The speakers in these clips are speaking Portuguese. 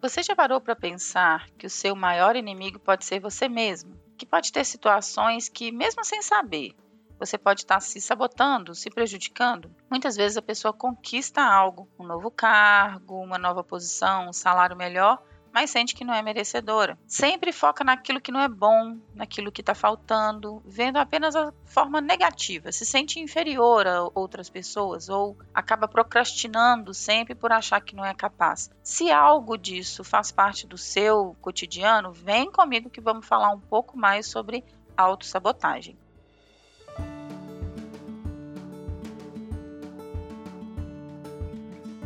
Você já parou para pensar que o seu maior inimigo pode ser você mesmo? Que pode ter situações que, mesmo sem saber, você pode estar se sabotando, se prejudicando. Muitas vezes a pessoa conquista algo, um novo cargo, uma nova posição, um salário melhor, mas sente que não é merecedora. Sempre foca naquilo que não é bom, naquilo que está faltando, vendo apenas a forma negativa, se sente inferior a outras pessoas ou acaba procrastinando sempre por achar que não é capaz. Se algo disso faz parte do seu cotidiano, vem comigo que vamos falar um pouco mais sobre autossabotagem.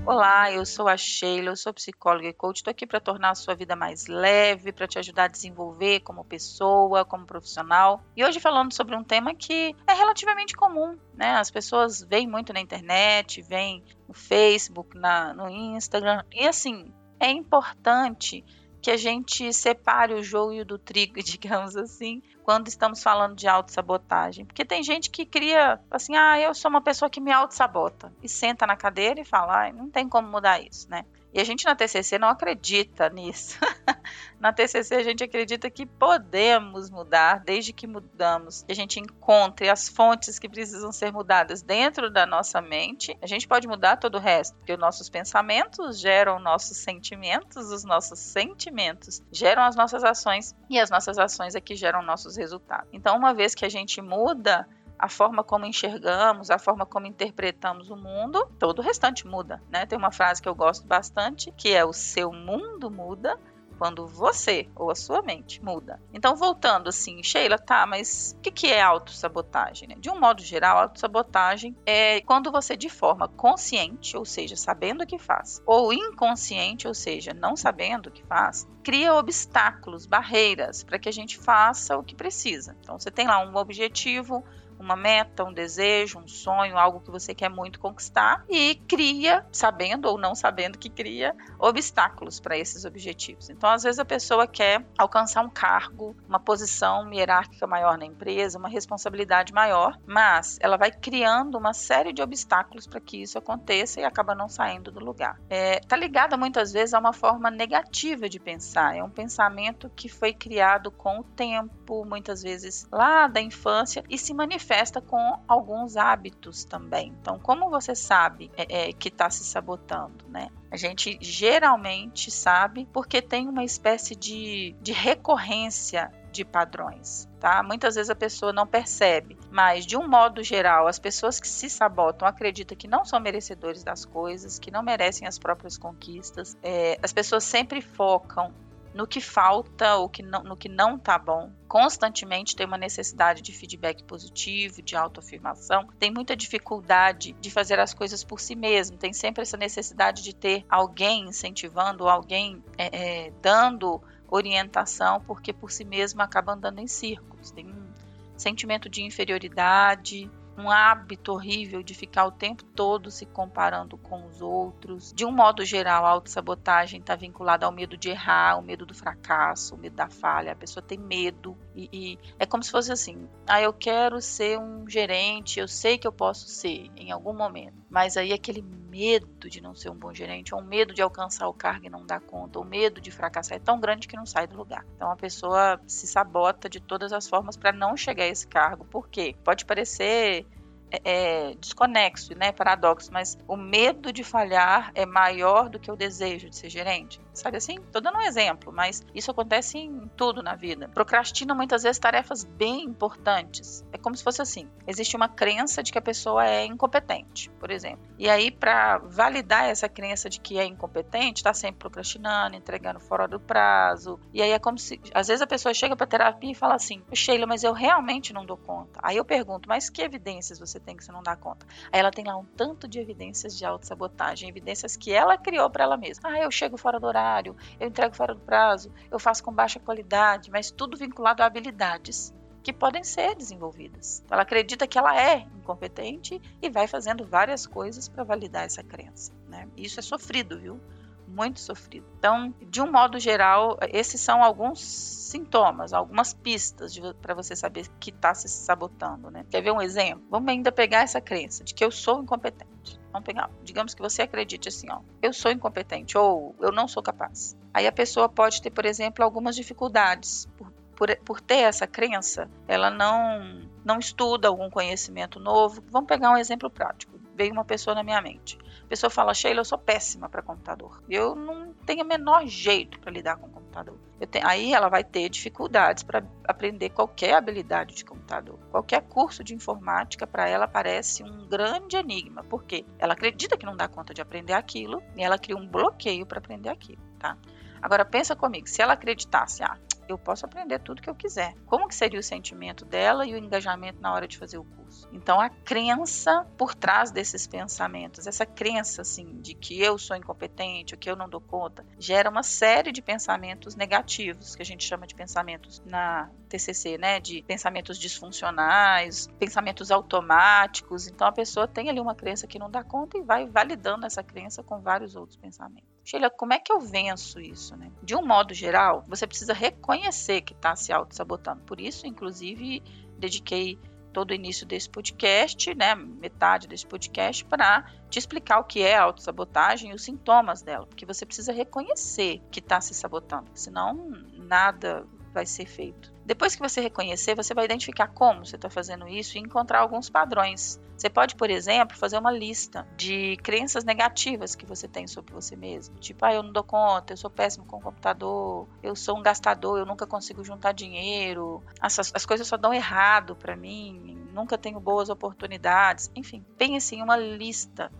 Olá, eu sou a Sheila, eu sou psicóloga e coach. Estou aqui para tornar a sua vida mais leve, para te ajudar a desenvolver como pessoa, como profissional. E hoje falando sobre um tema que é relativamente comum, né? As pessoas veem muito na internet, veem no Facebook, na, no Instagram. E assim, é importante que a gente separe o joio do trigo, digamos assim, quando estamos falando de autossabotagem. Porque tem gente que cria assim, ah, eu sou uma pessoa que me autossabota. E senta na cadeira e fala, ah, não tem como mudar isso, né? E a gente na TCC não acredita nisso. na TCC a gente acredita que podemos mudar desde que mudamos, que a gente encontre as fontes que precisam ser mudadas dentro da nossa mente. A gente pode mudar todo o resto, porque os nossos pensamentos geram nossos sentimentos, os nossos sentimentos geram as nossas ações e as nossas ações é que geram nossos resultados. Então, uma vez que a gente muda a forma como enxergamos, a forma como interpretamos o mundo, todo o restante muda, né? Tem uma frase que eu gosto bastante, que é o seu mundo muda quando você ou a sua mente muda. Então, voltando assim, Sheila, tá, mas o que, que é autossabotagem? Né? De um modo geral, autossabotagem é quando você, de forma consciente, ou seja, sabendo o que faz, ou inconsciente, ou seja, não sabendo o que faz, cria obstáculos, barreiras para que a gente faça o que precisa. Então, você tem lá um objetivo, uma meta, um desejo, um sonho, algo que você quer muito conquistar e cria, sabendo ou não sabendo que cria, obstáculos para esses objetivos. Então, às vezes a pessoa quer alcançar um cargo, uma posição hierárquica maior na empresa, uma responsabilidade maior, mas ela vai criando uma série de obstáculos para que isso aconteça e acaba não saindo do lugar. É, tá ligada muitas vezes a uma forma negativa de pensar. É um pensamento que foi criado com o tempo, muitas vezes lá da infância e se manifesta manifesta com alguns hábitos também. Então, como você sabe é, é, que está se sabotando, né? A gente geralmente sabe porque tem uma espécie de, de recorrência de padrões, tá? Muitas vezes a pessoa não percebe, mas de um modo geral, as pessoas que se sabotam acreditam que não são merecedores das coisas, que não merecem as próprias conquistas. É, as pessoas sempre focam no que falta ou que não, no que não tá bom. Constantemente tem uma necessidade de feedback positivo, de autoafirmação. Tem muita dificuldade de fazer as coisas por si mesmo. Tem sempre essa necessidade de ter alguém incentivando, alguém é, é, dando orientação, porque por si mesmo acaba andando em círculos. Tem um sentimento de inferioridade, um hábito horrível de ficar o tempo todo se comparando com os outros. De um modo geral, a autossabotagem está vinculada ao medo de errar, ao medo do fracasso, ao medo da falha. A pessoa tem medo e, e, é como se fosse assim: ah, eu quero ser um gerente, eu sei que eu posso ser em algum momento, mas aí aquele medo de não ser um bom gerente, ou um medo de alcançar o cargo e não dar conta, ou medo de fracassar é tão grande que não sai do lugar. Então a pessoa se sabota de todas as formas para não chegar a esse cargo. Por quê? Pode parecer é, é, desconexo, né, paradoxo, mas o medo de falhar é maior do que o desejo de ser gerente. Sabe assim? Tô dando um exemplo, mas isso acontece em tudo na vida. Procrastina muitas vezes tarefas bem importantes. É como se fosse assim: existe uma crença de que a pessoa é incompetente, por exemplo. E aí, para validar essa crença de que é incompetente, está sempre procrastinando, entregando fora do prazo. E aí é como se. Às vezes a pessoa chega para terapia e fala assim: Sheila, mas eu realmente não dou conta. Aí eu pergunto: mas que evidências você tem que você não dá conta? Aí ela tem lá um tanto de evidências de autossabotagem, evidências que ela criou para ela mesma. Ah, eu chego fora do horário, eu entrego fora do prazo, eu faço com baixa qualidade, mas tudo vinculado a habilidades que podem ser desenvolvidas. Ela acredita que ela é incompetente e vai fazendo várias coisas para validar essa crença. Né? Isso é sofrido, viu? Muito sofrido. Então, de um modo geral, esses são alguns sintomas, algumas pistas para você saber que está se sabotando. Né? Quer ver um exemplo? Vamos ainda pegar essa crença de que eu sou incompetente. Vamos pegar, digamos que você acredite assim, ó, eu sou incompetente ou eu não sou capaz. Aí a pessoa pode ter, por exemplo, algumas dificuldades por, por, por ter essa crença, ela não não estuda algum conhecimento novo. Vamos pegar um exemplo prático. Veio uma pessoa na minha mente. Pessoa fala, Sheila, eu sou péssima para computador. Eu não tenho o menor jeito para lidar com computador. Tenho... aí ela vai ter dificuldades para aprender qualquer habilidade de computador. Qualquer curso de informática para ela parece um grande enigma, porque ela acredita que não dá conta de aprender aquilo e ela cria um bloqueio para aprender aquilo, tá? Agora pensa comigo, se ela acreditasse, ah, eu posso aprender tudo que eu quiser. Como que seria o sentimento dela e o engajamento na hora de fazer o curso? Então a crença por trás desses pensamentos, essa crença assim de que eu sou incompetente, ou que eu não dou conta, gera uma série de pensamentos negativos, que a gente chama de pensamentos na TCC, né, de pensamentos disfuncionais, pensamentos automáticos. Então a pessoa tem ali uma crença que não dá conta e vai validando essa crença com vários outros pensamentos. Sheila, como é que eu venço isso, né? De um modo geral, você precisa reconhecer que está se auto-sabotando. Por isso, inclusive, dediquei todo o início desse podcast, né, metade desse podcast, para te explicar o que é autossabotagem e os sintomas dela, porque você precisa reconhecer que está se sabotando, senão nada vai ser feito. Depois que você reconhecer, você vai identificar como você está fazendo isso e encontrar alguns padrões. Você pode, por exemplo, fazer uma lista de crenças negativas que você tem sobre você mesmo. Tipo, ah, eu não dou conta, eu sou péssimo com o computador, eu sou um gastador, eu nunca consigo juntar dinheiro, as, as coisas só dão errado para mim, nunca tenho boas oportunidades. Enfim, pense em uma lista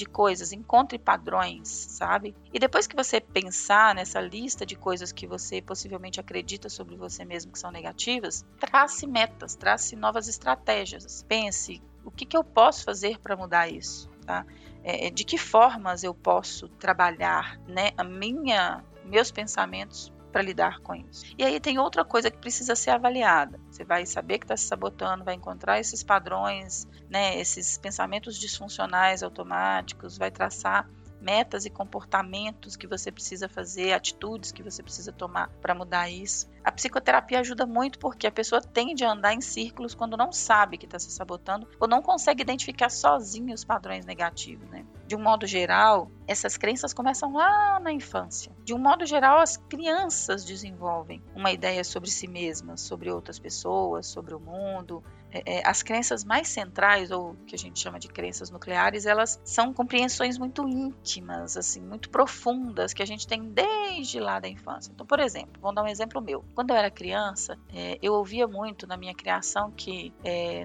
de coisas, encontre padrões, sabe? E depois que você pensar nessa lista de coisas que você possivelmente acredita sobre você mesmo que são negativas, trace metas, trace novas estratégias. Pense o que, que eu posso fazer para mudar isso, tá? É, é, de que formas eu posso trabalhar, né, a minha, meus pensamentos para lidar com isso. E aí tem outra coisa que precisa ser avaliada. Você vai saber que está se sabotando, vai encontrar esses padrões, né, esses pensamentos disfuncionais automáticos, vai traçar metas e comportamentos que você precisa fazer, atitudes que você precisa tomar para mudar isso. A psicoterapia ajuda muito porque a pessoa tende a andar em círculos quando não sabe que está se sabotando ou não consegue identificar sozinho os padrões negativos, né? De um modo geral, essas crenças começam lá na infância. De um modo geral, as crianças desenvolvem uma ideia sobre si mesmas, sobre outras pessoas, sobre o mundo. É, é, as crenças mais centrais, ou que a gente chama de crenças nucleares, elas são compreensões muito íntimas, assim, muito profundas, que a gente tem desde lá da infância. Então, por exemplo, vamos dar um exemplo meu. Quando eu era criança, é, eu ouvia muito na minha criação que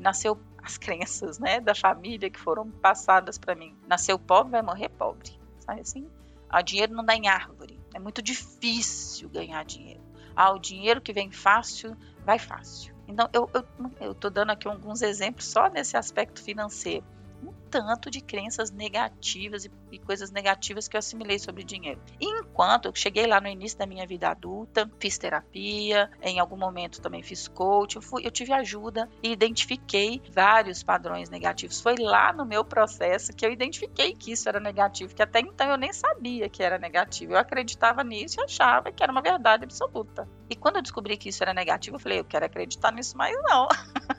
nasceu as crenças, né, da família que foram passadas para mim. Nasceu pobre, vai morrer pobre. Sabe assim? Ah, dinheiro não dá em árvore. É muito difícil ganhar dinheiro. Ah, o dinheiro que vem fácil, vai fácil. Então, eu estou dando aqui alguns exemplos só nesse aspecto financeiro tanto de crenças negativas e, e, coisas negativas que eu assimilei sobre dinheiro. Enquanto eu cheguei lá no início da minha vida adulta, fiz terapia, em algum momento também fiz coach, eu, fui, eu tive ajuda e identifiquei vários padrões negativos. Foi lá no meu processo que eu identifiquei que isso era negativo, que até então eu nem sabia que era negativo. Eu acreditava nisso e achava que era uma verdade absoluta. E quando eu descobri que isso era negativo, eu falei, eu quero acreditar nisso mais não.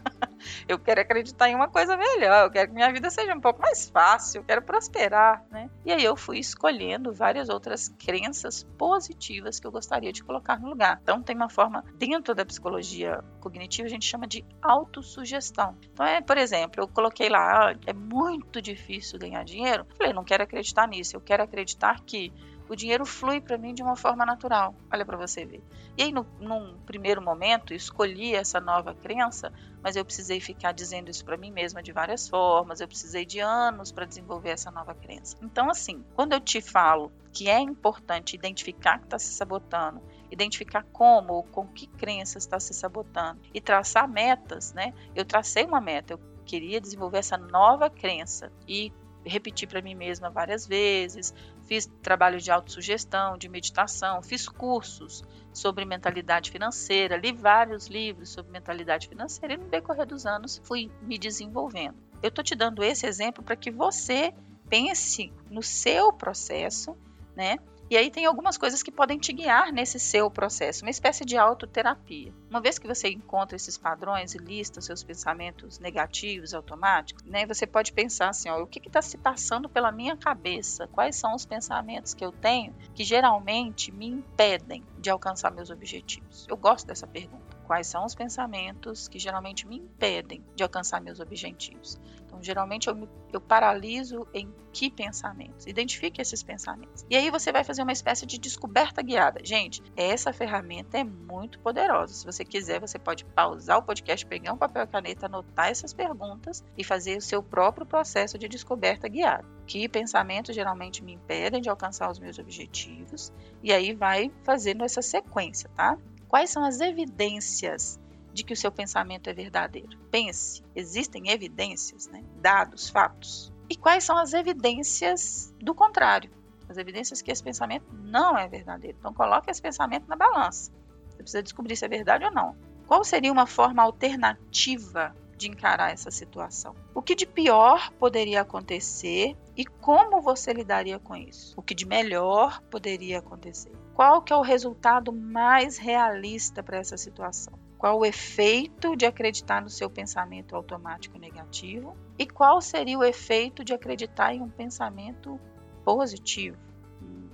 eu quero acreditar em uma coisa melhor, eu quero que minha vida seja um pouco mais fácil, eu quero prosperar, né? E aí eu fui escolhendo várias outras crenças positivas que eu gostaria de colocar no lugar. Então tem uma forma dentro da psicologia cognitiva a gente chama de autossugestão. Então é, por exemplo, eu coloquei lá, ah, é muito difícil ganhar dinheiro. Eu falei, não quero acreditar nisso, eu quero acreditar que o dinheiro flui para mim de uma forma natural. Olha para você ver. E aí, no, num primeiro momento, escolhi essa nova crença, mas eu precisei ficar dizendo isso para mim mesma de várias formas. Eu precisei de anos para desenvolver essa nova crença. Então, assim, quando eu te falo que é importante identificar que está se sabotando, identificar como ou com que crença está se sabotando e traçar metas, né? Eu tracei uma meta, eu queria desenvolver essa nova crença e repeti para mim mesma várias vezes, fiz trabalho de autossugestão, de meditação, fiz cursos sobre mentalidade financeira, li vários livros sobre mentalidade financeira e no decorrer dos anos fui me desenvolvendo. Eu estou te dando esse exemplo para que você pense no seu processo, né? E aí tem algumas coisas que podem te guiar nesse seu processo, uma espécie de autoterapia. Uma vez que você encontra esses padrões e lista seus pensamentos negativos automáticos, né, você pode pensar assim, ó, o que está se passando pela minha cabeça? Quais são os pensamentos que eu tenho que geralmente me impedem de alcançar meus objetivos? Eu gosto dessa pergunta. Quais são os pensamentos que geralmente me impedem de alcançar meus objetivos? Então, geralmente eu, me, eu paraliso em que pensamentos? Identifique esses pensamentos. E aí você vai fazer uma espécie de descoberta guiada. Gente, essa ferramenta é muito poderosa. Se você quiser, você pode pausar o podcast, pegar um papel e caneta, anotar essas perguntas e fazer o seu próprio processo de descoberta guiada. Que pensamentos geralmente me impedem de alcançar os meus objetivos? E aí vai fazendo essa sequência, tá? Quais são as evidências de que o seu pensamento é verdadeiro? Pense, existem evidências, né? dados, fatos. E quais são as evidências do contrário? As evidências que esse pensamento não é verdadeiro. Então coloque esse pensamento na balança. Você precisa descobrir se é verdade ou não. Qual seria uma forma alternativa de encarar essa situação? O que de pior poderia acontecer e como você lidaria com isso? O que de melhor poderia acontecer? Qual que é o resultado mais realista para essa situação? Qual o efeito de acreditar no seu pensamento automático negativo? E qual seria o efeito de acreditar em um pensamento positivo? Um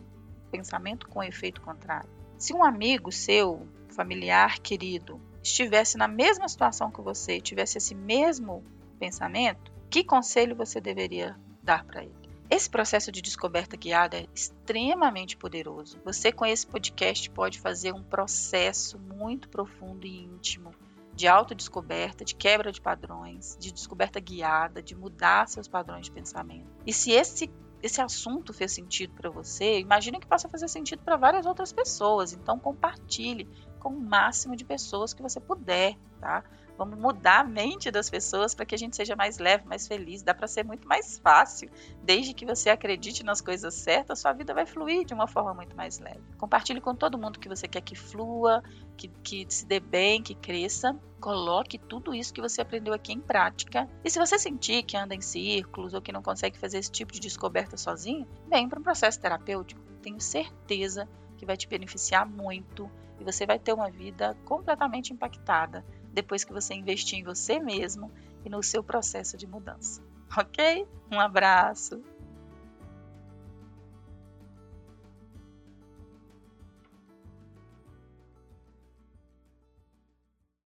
pensamento com efeito contrário. Se um amigo seu, familiar, querido, estivesse na mesma situação que você, tivesse esse mesmo pensamento, que conselho você deveria dar para ele? Esse processo de descoberta guiada é extremamente poderoso. Você, com esse podcast, pode fazer um processo muito profundo e íntimo de autodescoberta, de quebra de padrões, de descoberta guiada, de mudar seus padrões de pensamento. E se esse esse assunto fez sentido para você, imagine que possa fazer sentido para várias outras pessoas. Então compartilhe com o máximo de pessoas que você puder, tá? Vamos mudar a mente das pessoas para que a gente seja mais leve, mais feliz. Dá para ser muito mais fácil. Desde que você acredite nas coisas certas, sua vida vai fluir de uma forma muito mais leve. Compartilhe com todo mundo que você quer que flua, que, que se dê bem, que cresça. Coloque tudo isso que você aprendeu aqui em prática. E se você sentir que anda em círculos ou que não consegue fazer esse tipo de descoberta sozinho, vem para um processo terapêutico. Tenho certeza que vai te beneficiar muito e você vai ter uma vida completamente impactada depois que você investir em você mesmo e no seu processo de mudança. Ok? Um abraço!